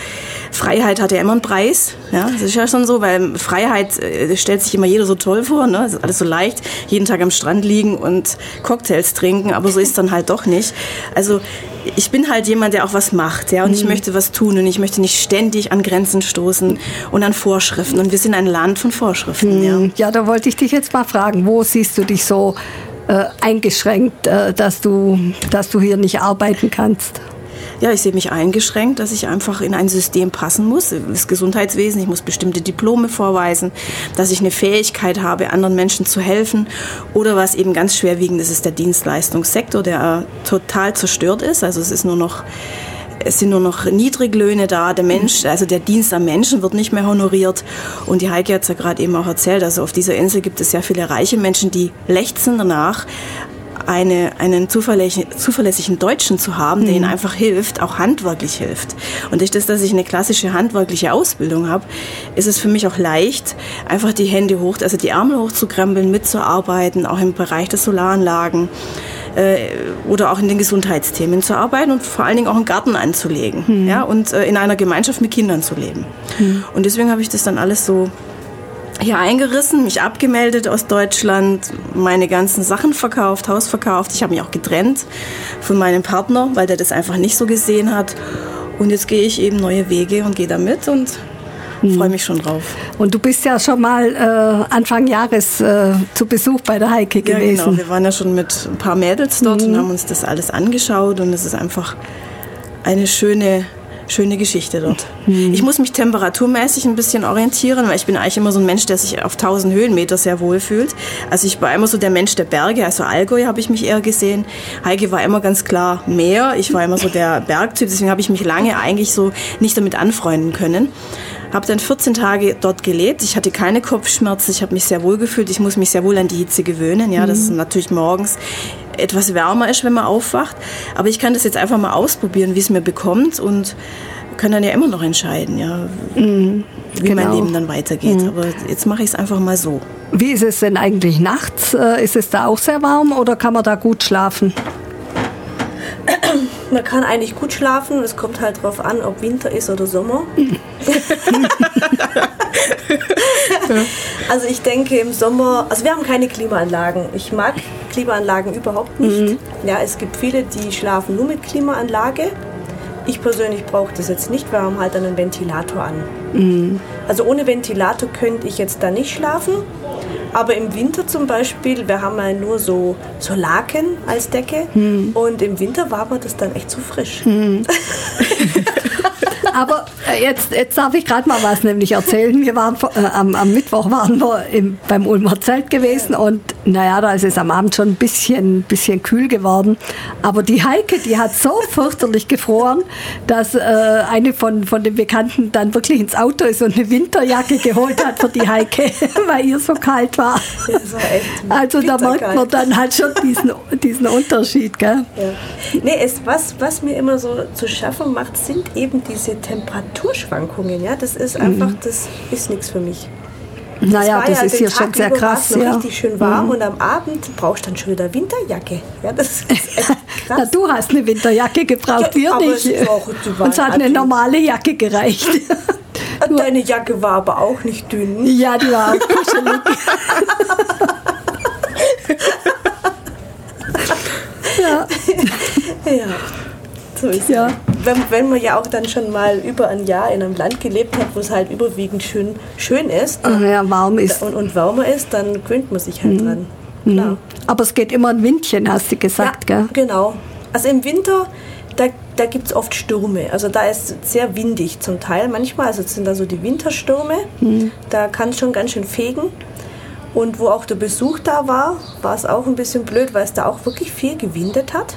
Freiheit hat ja immer einen Preis. Ja, das ist ja schon so, weil Freiheit äh, stellt sich immer jeder so toll vor. Ne? Das ist alles so leicht, jeden Tag am Strand liegen und Cocktails trinken, aber so ist dann halt doch nicht. Also ich bin halt jemand, der auch was macht, ja, und ich möchte was tun und ich möchte nicht ständig an Grenzen stoßen und an Vorschriften. Und wir sind ein Land von Vorschriften. Ja. Ja, da wollte ich dich jetzt mal fragen, wo siehst du dich so äh, eingeschränkt, äh, dass, du, dass du hier nicht arbeiten kannst? Ja, ich sehe mich eingeschränkt, dass ich einfach in ein System passen muss. Das Gesundheitswesen, ich muss bestimmte Diplome vorweisen, dass ich eine Fähigkeit habe, anderen Menschen zu helfen. Oder was eben ganz schwerwiegend ist, ist der Dienstleistungssektor, der äh, total zerstört ist. Also es ist nur noch es sind nur noch Niedriglöhne da. Der Mensch, also der Dienst am Menschen wird nicht mehr honoriert. Und die Heike hat es ja gerade eben auch erzählt. Also auf dieser Insel gibt es sehr viele reiche Menschen, die lechzen danach, eine, einen zuverlässigen, zuverlässigen Deutschen zu haben, der ihnen einfach hilft, auch handwerklich hilft. Und durch das, dass ich eine klassische handwerkliche Ausbildung habe, ist es für mich auch leicht, einfach die Hände hoch, also die Ärmel hochzukrempeln, mitzuarbeiten, auch im Bereich der Solaranlagen oder auch in den Gesundheitsthemen zu arbeiten und vor allen Dingen auch einen Garten anzulegen ja, und äh, in einer Gemeinschaft mit Kindern zu leben. Und deswegen habe ich das dann alles so hier eingerissen, mich abgemeldet aus Deutschland, meine ganzen Sachen verkauft, Haus verkauft. Ich habe mich auch getrennt von meinem Partner, weil der das einfach nicht so gesehen hat. Und jetzt gehe ich eben neue Wege und gehe da mit und freue mich schon drauf. Und du bist ja schon mal äh, Anfang Jahres äh, zu Besuch bei der Heike Ja, gewesen. genau. Wir waren ja schon mit ein paar Mädels dort und haben uns das alles angeschaut und es ist einfach eine schöne schöne Geschichte dort. Ich muss mich temperaturmäßig ein bisschen orientieren, weil ich bin eigentlich immer so ein Mensch, der sich auf 1000 Höhenmeter sehr wohl fühlt. Also ich war immer so der Mensch der Berge, also Allgäu habe ich mich eher gesehen. Heike war immer ganz klar Meer, ich war immer so der Bergtyp, deswegen habe ich mich lange eigentlich so nicht damit anfreunden können. Habe dann 14 Tage dort gelebt. Ich hatte keine Kopfschmerzen. Ich habe mich sehr wohl gefühlt. Ich muss mich sehr wohl an die Hitze gewöhnen. Ja, das ist natürlich morgens etwas wärmer ist, wenn man aufwacht. Aber ich kann das jetzt einfach mal ausprobieren, wie es mir bekommt und kann dann ja immer noch entscheiden, ja, wie genau. mein Leben dann weitergeht. Aber jetzt mache ich es einfach mal so. Wie ist es denn eigentlich nachts? Äh, Ist es da auch sehr warm oder kann man da gut schlafen? Man kann eigentlich gut schlafen. Es kommt halt drauf an, ob Winter ist oder Sommer. *laughs* also ich denke im Sommer, also wir haben keine Klimaanlagen. Ich mag Klimaanlagen überhaupt nicht. Ja, es gibt viele, die schlafen nur mit Klimaanlage. Ich persönlich brauche das jetzt nicht. Wir haben halt einen Ventilator an. Also ohne Ventilator könnte ich jetzt da nicht schlafen. Aber im Winter zum Beispiel, wir haben ja nur so, so Laken als Decke. Und im Winter war mir das dann echt zu frisch. *laughs* Aber äh, jetzt, jetzt darf ich gerade mal was nämlich erzählen. Wir waren äh, am, am Mittwoch waren wir im, beim Ulmer Zelt gewesen und naja, da ist es am Abend schon ein bisschen, bisschen kühl geworden. Aber die Heike, die hat so *laughs* fürchterlich gefroren, dass äh, eine von, von den Bekannten dann wirklich ins Auto ist und eine Winterjacke geholt hat für die Heike, *laughs* weil ihr so kalt war. Also da merkt man dann halt schon diesen, diesen Unterschied. Gell? Ja. Nee, es, was, was mir immer so zu schaffen macht, sind eben diese Temperaturschwankungen. Ja? Das ist einfach, das ist nichts für mich. Naja, war das ja ist Tag schon sehr krass. noch Ja. richtig schön warm und am Abend brauchst du dann schon wieder Winterjacke. Ja, das ist echt *laughs* Na, krass. du hast eine Winterjacke gebraucht, Ja, wir aber nicht. *laughs* Uns hat eine normale Jacke gereicht. *laughs* Deine Jacke war aber auch nicht dünn. ja, die war auch kuschelig. ja, Ja, so ist Ja. Es. Wenn, wenn man ja auch dann schon mal über ein Jahr in einem Land gelebt hat, wo es halt überwiegend schön, schön ist ja, warm ist. und, und wärmer ist, dann gewöhnt man sich halt dran. Klar. Aber es geht immer ein Windchen, hast du gesagt, ja, gell? genau. Also im Winter, da, da gibt es oft Stürme. Also da ist sehr windig zum Teil manchmal. Also das sind da so die Winterstürme. Da kann es schon ganz schön fegen. Und wo auch der Besuch da war, war es auch ein bisschen blöd, weil es da auch wirklich viel gewindet hat.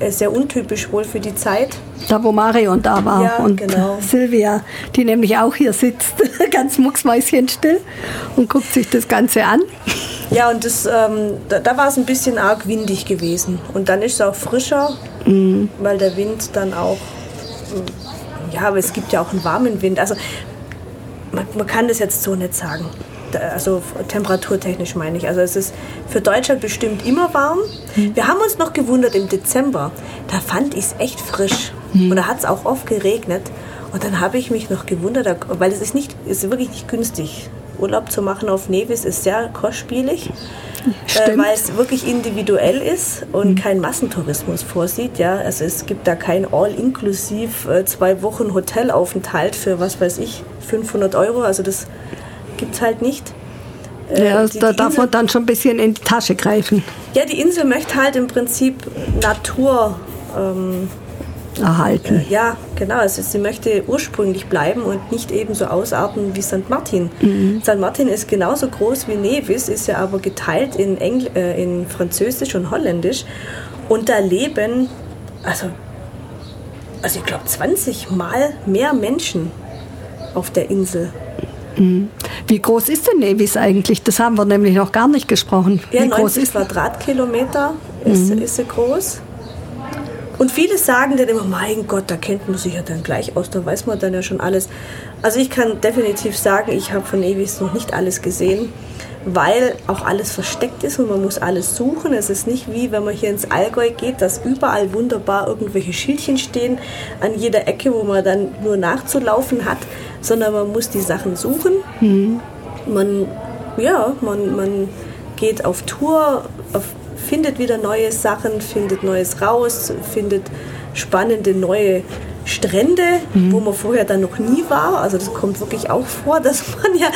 Äh, Sehr untypisch wohl für die Zeit. Da, wo Marion da war. Ja, und genau. *laughs* Silvia, die nämlich auch hier sitzt, *laughs* ganz mucksmäuschenstill und guckt sich das Ganze an. Ja, und das, ähm, da, da war es ein bisschen arg windig gewesen. Und dann ist es auch frischer, weil der Wind dann auch, ja, aber es gibt ja auch einen warmen Wind. Also man, man kann das jetzt so nicht sagen. Also temperaturtechnisch meine ich. Also es ist für Deutschland bestimmt immer warm. Wir haben uns noch gewundert im Dezember. Da fand ich es echt frisch. Und da hat es auch oft geregnet. Und dann habe ich mich noch gewundert, weil es ist, nicht, es ist wirklich nicht günstig. Urlaub zu machen auf Nevis ist sehr kostspielig, äh, weil es wirklich individuell ist und kein Massentourismus vorsieht. Ja? Also es gibt da kein All-Inklusiv äh, zwei Wochen Hotelaufenthalt für, was weiß ich, 500 Euro. Also das gibt es halt nicht. Äh, Ja, die- da die darf Insel- man dann schon ein bisschen in die Tasche greifen, ja, die Insel möchte halt im Prinzip Natur. Ähm, erhalten. ja, genau. Also sie möchte ursprünglich bleiben und nicht eben so ausarten wie St. Martin. St. Martin ist genauso groß wie Nevis, ist ja aber geteilt in, Engl äh, in Französisch und Holländisch. Und da leben, also, also ich glaube, 20 Mal mehr Menschen auf der Insel. Wie groß ist denn Nevis eigentlich? Das haben wir nämlich noch gar nicht gesprochen. Ja, Wie groß 90 ist Quadratkilometer ist, ist sie groß. Und viele sagen dann immer, mein Gott, da kennt man sich ja dann gleich aus, da weiß man dann ja schon alles. Also ich kann definitiv sagen, ich habe von Evis noch nicht alles gesehen, weil auch alles versteckt ist und man muss alles suchen. Es ist nicht wie, wenn man hier ins Allgäu geht, dass überall wunderbar irgendwelche Schildchen stehen an jeder Ecke, wo man dann nur nachzulaufen hat, sondern man muss die Sachen suchen. Man, ja, man, man geht auf Tour, auf, findet wieder neue Sachen, findet Neues raus, findet spannende neue Strände, wo man vorher dann noch nie war. Also das kommt wirklich auch vor, *laughs* dass man ja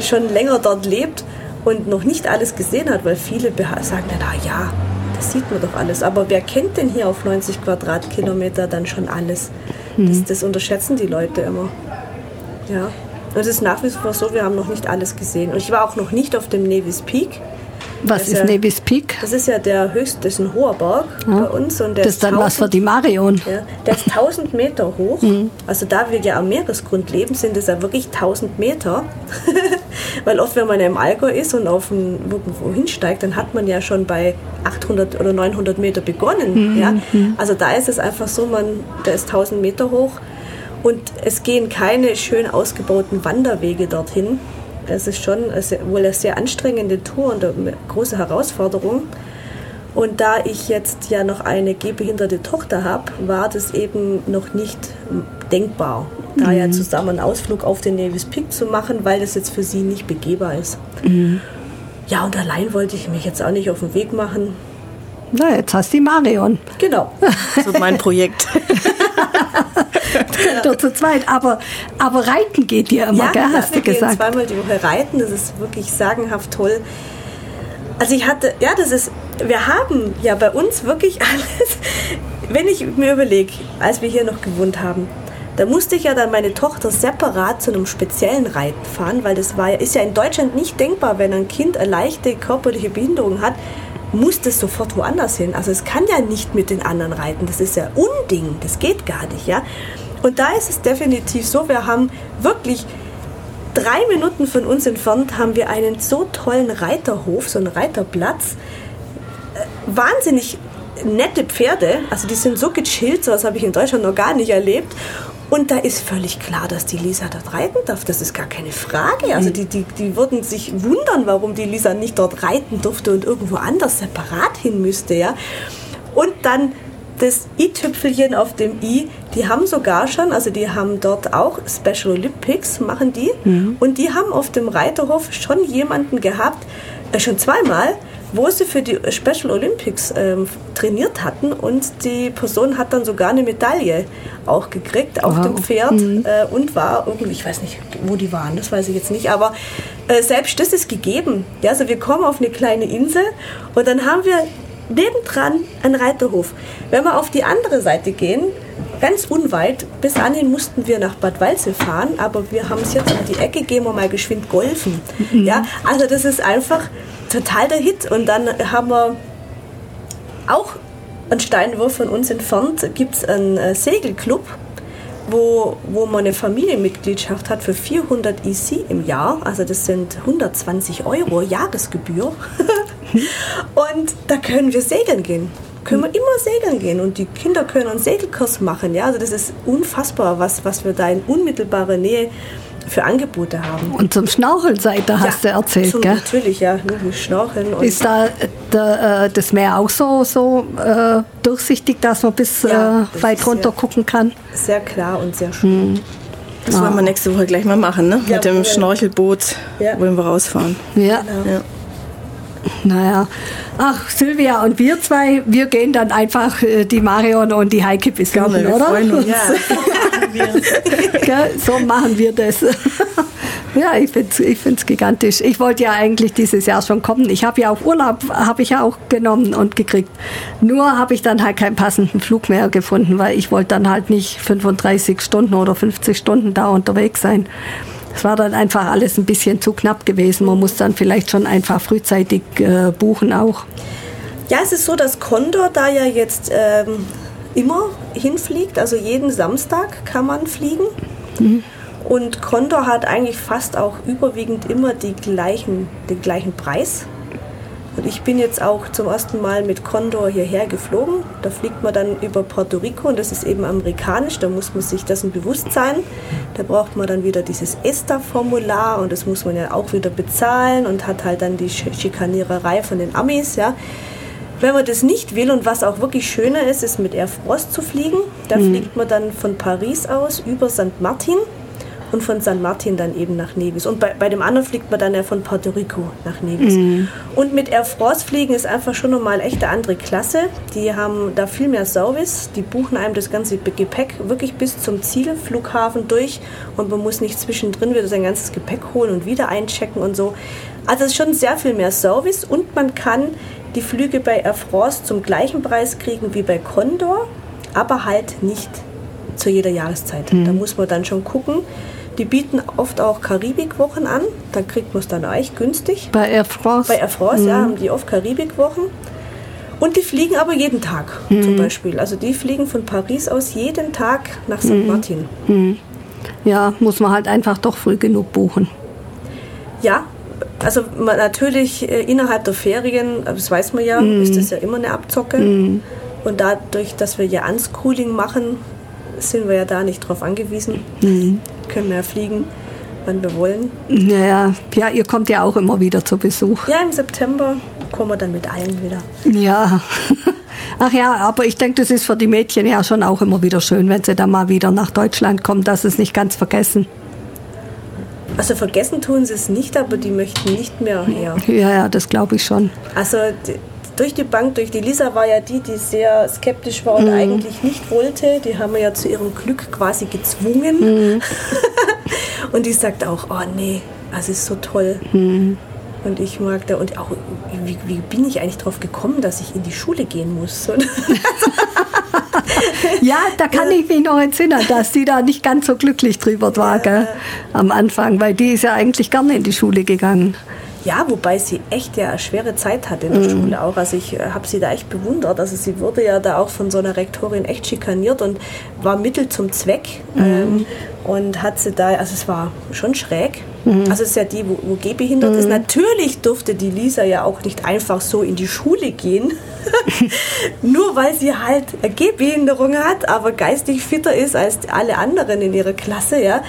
schon länger dort lebt und noch nicht alles gesehen hat, weil viele sagen dann, ah ja, das sieht man doch alles. Aber wer kennt denn hier auf 90 Quadratkilometer dann schon alles? Das, das unterschätzen die Leute immer. Ja. Und es ist nach wie vor so, wir haben noch nicht alles gesehen. Und ich war auch noch nicht auf dem Nevis Peak. Was Das ist ja- Nevis Peak? Das ist ja der höchste, das ist ein hoher Berg Ja. bei uns. Und der Das ist dann was für 1000 die Marion. Ja, der ist 1000 Meter hoch. Mhm. Also da wir ja am Meeresgrund leben, sind es ja wirklich 1000 Meter. *laughs* Weil oft, wenn man im Allgäu ist und auf ein, irgendwo hinsteigt, dann hat man ja schon bei 800 oder 900 Meter begonnen. Mhm. Ja? Also da ist es einfach so, man, der ist 1000 Meter hoch und es gehen keine schön ausgebauten Wanderwege dorthin. Es ist schon eine sehr- wohl eine sehr anstrengende Tour und eine große Herausforderung. Und da ich jetzt ja noch eine gehbehinderte Tochter habe, war das eben noch nicht denkbar, da ja zusammen einen Ausflug auf den Nevis Peak zu machen, weil das jetzt für sie nicht begehbar ist. Ja, und allein wollte ich mich jetzt auch nicht auf den Weg machen. Na, jetzt hast du die Marion. Genau. *laughs* Das wird mein Projekt. *laughs* Doch zu zweit. Aber, aber reiten geht dir immer, gell, ja, hast wir du gesagt. Zweimal die Woche reiten, das ist wirklich sagenhaft toll. Also ich hatte, ja, das ist, wir haben ja bei uns wirklich *laughs* alles, wenn ich mir überlege, als wir hier noch gewohnt haben, da musste ich ja dann meine Tochter separat zu einem speziellen Reiten fahren, weil das war ist ja in Deutschland nicht denkbar, wenn ein Kind eine leichte körperliche Behinderung hat, muss das sofort woanders hin. Also es kann ja nicht mit den anderen reiten, das ist ja Unding, das geht gar nicht, ja. Und da ist es definitiv so, wir haben wirklich drei Minuten von uns entfernt haben wir einen so tollen Reiterhof, so einen Reiterplatz. Äh, wahnsinnig nette Pferde, also die sind so gechillt, so was habe ich in Deutschland noch gar nicht erlebt. Und da ist völlig klar, dass die Lisa dort reiten darf. Das ist gar keine Frage. Also die, die, die würden sich wundern, warum die Lisa nicht dort reiten durfte und irgendwo anders separat hin müsste. Ja? Und dann das i-Tüpfelchen auf dem i, die haben sogar schon, also die haben dort auch Special Olympics, machen die. Und die haben auf dem Reiterhof schon jemanden gehabt, äh, schon zweimal, wo sie für die Special Olympics ähm, trainiert hatten und die Person hat dann sogar eine Medaille auch gekriegt auf Wow. dem Pferd äh, und war irgendwie, ich weiß nicht, wo die waren, das weiß ich jetzt nicht, aber äh, selbst das ist gegeben. Ja, also wir kommen auf eine kleine Insel und dann haben wir nebendran einen Reiterhof. Wenn wir auf die andere Seite gehen, ganz unweit, bis anhin mussten wir nach Bad Waldsee fahren, aber wir haben es jetzt um die Ecke, gehen wir mal geschwind golfen. Ja, also das ist einfach total der Hit. Und dann haben wir auch einen Steinwurf von uns entfernt, gibt es einen äh, Segelclub, wo, wo man eine Familienmitgliedschaft hat für 400 EC im Jahr. Also das sind 120 Euro Jahresgebühr. *laughs* Und da können wir segeln gehen. Können wir immer segeln gehen und die Kinder können einen Segelkurs machen. Ja, also das ist unfassbar, was, was wir da in unmittelbarer Nähe für Angebote haben. Und zum Schnorcheln seid ihr, hast du Ja, erzählt, zum, gell? Natürlich, ja, wir schnorcheln. Und Ist da der, äh, das Meer auch so, so äh, durchsichtig, dass man bis Ja, äh, weit runter ja- gucken kann? sehr klar und sehr schön. Das wollen wir nächste Woche gleich mal machen, ne? Mit Jawohl. dem Schnorchelboot Ja. wollen wir rausfahren. Ja. Ja. Naja. Machen. Silvia und wir zwei, wir gehen dann einfach äh, die Marion und die Heike besuchen, Gerne, wir oder? freuen uns. *laughs* Gell? So machen wir das. *laughs* ja, ich finde es ich find's gigantisch. Ich wollte ja eigentlich dieses Jahr schon kommen. Ich habe ja auch Urlaub, habe ich ja auch genommen und gekriegt. Nur habe ich dann halt keinen passenden Flug mehr gefunden, weil ich wollte dann halt nicht 35 Stunden oder 50 Stunden da unterwegs sein. Es war dann einfach alles ein bisschen zu knapp gewesen. Man muss dann vielleicht schon einfach frühzeitig äh, buchen auch. Ja, es ist so, dass Condor da ja jetzt ähm, immer hinfliegt. Also jeden Samstag kann man fliegen. Und Condor hat eigentlich fast auch überwiegend immer die gleichen, den gleichen Preis. Und ich bin jetzt auch zum ersten Mal mit Condor hierher geflogen. Da fliegt man dann über Puerto Rico und das ist eben amerikanisch. Da muss man sich dessen bewusst sein. Da braucht man dann wieder dieses ESTA-Formular und das muss man ja auch wieder bezahlen und hat halt dann die Sch- Schikaniererei von den Amis. Ja. Wenn man das nicht will und was auch wirklich schöner ist, ist mit Air France zu fliegen. Da fliegt man dann von Paris aus über St. Martin und von San Martin dann eben nach Nevis. Und bei, bei dem anderen fliegt man dann ja von Puerto Rico nach Nevis. Und mit Air France fliegen ist einfach schon nochmal echt eine andere Klasse. Die haben da viel mehr Service. Die buchen einem das ganze Gepäck wirklich bis zum Zielflughafen durch und man muss nicht zwischendrin wieder sein ganzes Gepäck holen und wieder einchecken und so. Also es ist schon sehr viel mehr Service und man kann die Flüge bei Air France zum gleichen Preis kriegen wie bei Condor, aber halt nicht zu jeder Jahreszeit. Da muss man dann schon gucken. Die bieten oft auch Karibikwochen an. Da kriegt man es dann echt günstig. Bei Air France? Bei Air France, ja, haben die oft Karibikwochen. Und die fliegen aber jeden Tag zum Beispiel. Also die fliegen von Paris aus jeden Tag nach St. Martin. Ja, muss man halt einfach doch früh genug buchen. Ja, also man, natürlich äh, innerhalb der Ferien, äh, das weiß man ja, ist das ja immer eine Abzocke. Und dadurch, dass wir ja Unschooling machen, sind wir ja da nicht drauf angewiesen. Können wir ja fliegen, wann wir wollen. Ja, ja, ihr kommt ja auch immer wieder zu Besuch. Ja, im September kommen wir dann mit allen wieder. Ja. *laughs* Ach ja, aber ich denke, das ist für die Mädchen ja schon auch immer wieder schön, wenn sie dann mal wieder nach Deutschland kommen, dass sie es nicht ganz vergessen. Also vergessen tun sie es nicht, aber die möchten nicht mehr her. Ja, ja, das glaube ich schon. Also durch die Bank, durch die Lisa war ja die, die sehr skeptisch war und eigentlich nicht wollte. Die haben wir ja zu ihrem Glück quasi gezwungen. *laughs* und die sagt auch, oh nee, es ist so toll. Und ich mag da, und auch, wie, wie bin ich eigentlich drauf gekommen, dass ich in die Schule gehen muss? *laughs* Ja, da kann ich mich noch entsinnen, dass die da nicht ganz so glücklich drüber war gell, am Anfang, weil die ist ja eigentlich gerne in die Schule gegangen. Ja, wobei sie echt ja eine schwere Zeit hat in der Schule auch. Also ich habe sie da echt bewundert. Also sie wurde ja da auch von so einer Rektorin echt schikaniert und war Mittel zum Zweck. Ähm, und hat sie da, also es war schon schräg. Also es ist ja die, wo, wo gehbehindert ist. Natürlich durfte die Lisa ja auch nicht einfach so in die Schule gehen. *laughs* Nur weil sie halt eine Gehbehinderung hat, aber geistig fitter ist als alle anderen in ihrer Klasse, ja.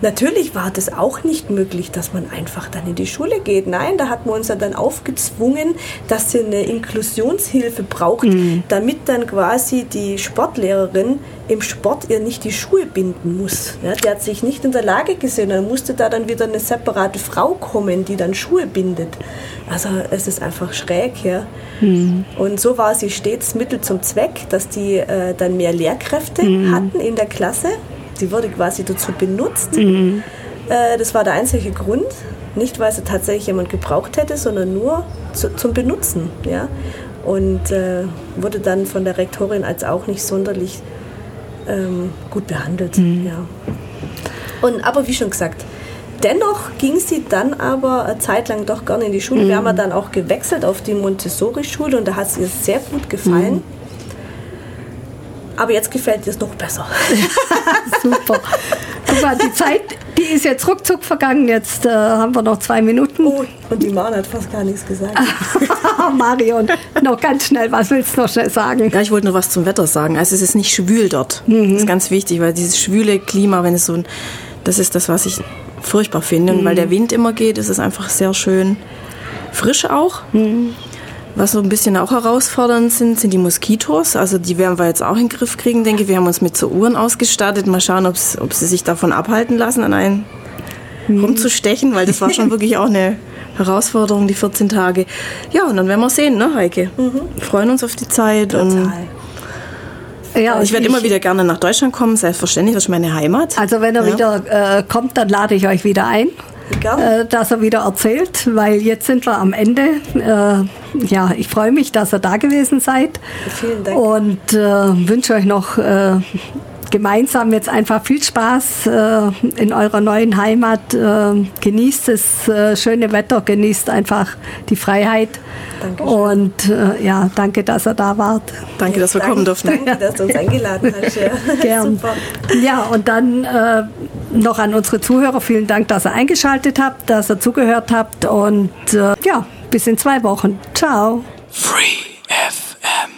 Natürlich war das auch nicht möglich, dass man einfach dann in die Schule geht. Nein, da hat man uns ja dann aufgezwungen, dass sie eine Inklusionshilfe braucht, damit dann quasi die Sportlehrerin im Sport ihr nicht die Schuhe binden muss. Ja, der hat sich nicht in der Lage gesehen. Dann musste da dann wieder eine separate Frau kommen, die dann Schuhe bindet. Also es ist einfach schräg, ja. Und so war sie stets Mittel zum Zweck, dass die äh, dann mehr Lehrkräfte hatten in der Klasse. Sie wurde quasi dazu benutzt. Äh, das war der einzige Grund. Nicht, weil sie tatsächlich jemand gebraucht hätte, sondern nur zu, zum Benutzen. Ja? Und äh, wurde dann von der Rektorin als auch nicht sonderlich ähm, gut behandelt. Ja. Und, aber wie schon gesagt, dennoch ging sie dann aber eine Zeit lang doch gerne in die Schule. Wir haben ja dann auch gewechselt auf die Montessori-Schule und da hat es ihr sehr gut gefallen. Aber jetzt gefällt ihr es noch besser. *laughs* Super. Guck mal, die Zeit, die ist jetzt ruckzuck vergangen. Jetzt äh, haben wir noch zwei Minuten. Oh, und die Maren hat fast gar nichts gesagt. *laughs* Marion, noch ganz schnell, was willst du noch schnell sagen? Ja, ich wollte nur was zum Wetter sagen. Also es ist nicht schwül dort. Das ist ganz wichtig, weil dieses schwüle Klima, wenn es so ein, das ist das, was ich furchtbar finde. Und weil der Wind immer geht, ist es einfach sehr schön frisch auch. Was so ein bisschen auch herausfordernd sind, sind die Moskitos. Also die werden wir jetzt auch in den Griff kriegen, denke ich. Wir haben uns mit so Uhren ausgestattet. Mal schauen, ob sie sich davon abhalten lassen, an einen rumzustechen, weil das war schon *laughs* wirklich auch eine Herausforderung, die 14 Tage. Ja, und dann werden wir sehen, ne, Heike? Wir freuen uns auf die Zeit. Und Total. Ja, ich werde immer wieder gerne nach Deutschland kommen, selbstverständlich, das ist meine Heimat. Also wenn er Ja. wieder äh, kommt, dann lade ich euch wieder ein. Äh, dass er wieder erzählt, weil jetzt sind wir am Ende. Äh, ja, ich freue mich, dass ihr da gewesen seid. Vielen Dank. Und äh, wünsche euch noch äh, gemeinsam jetzt einfach viel Spaß äh, in eurer neuen Heimat. Äh, genießt das äh, schöne Wetter, genießt einfach die Freiheit. Dankeschön. Und äh, ja, danke, dass ihr da wart. Danke, dass wir Danke- kommen durften. Danke, dass du uns eingeladen hast. *laughs* Ja. Gern. Super. Ja, und dann äh, noch an unsere Zuhörer vielen Dank, dass ihr eingeschaltet habt, dass ihr zugehört habt und äh, ja, bis in zwei Wochen. Ciao. Free FM.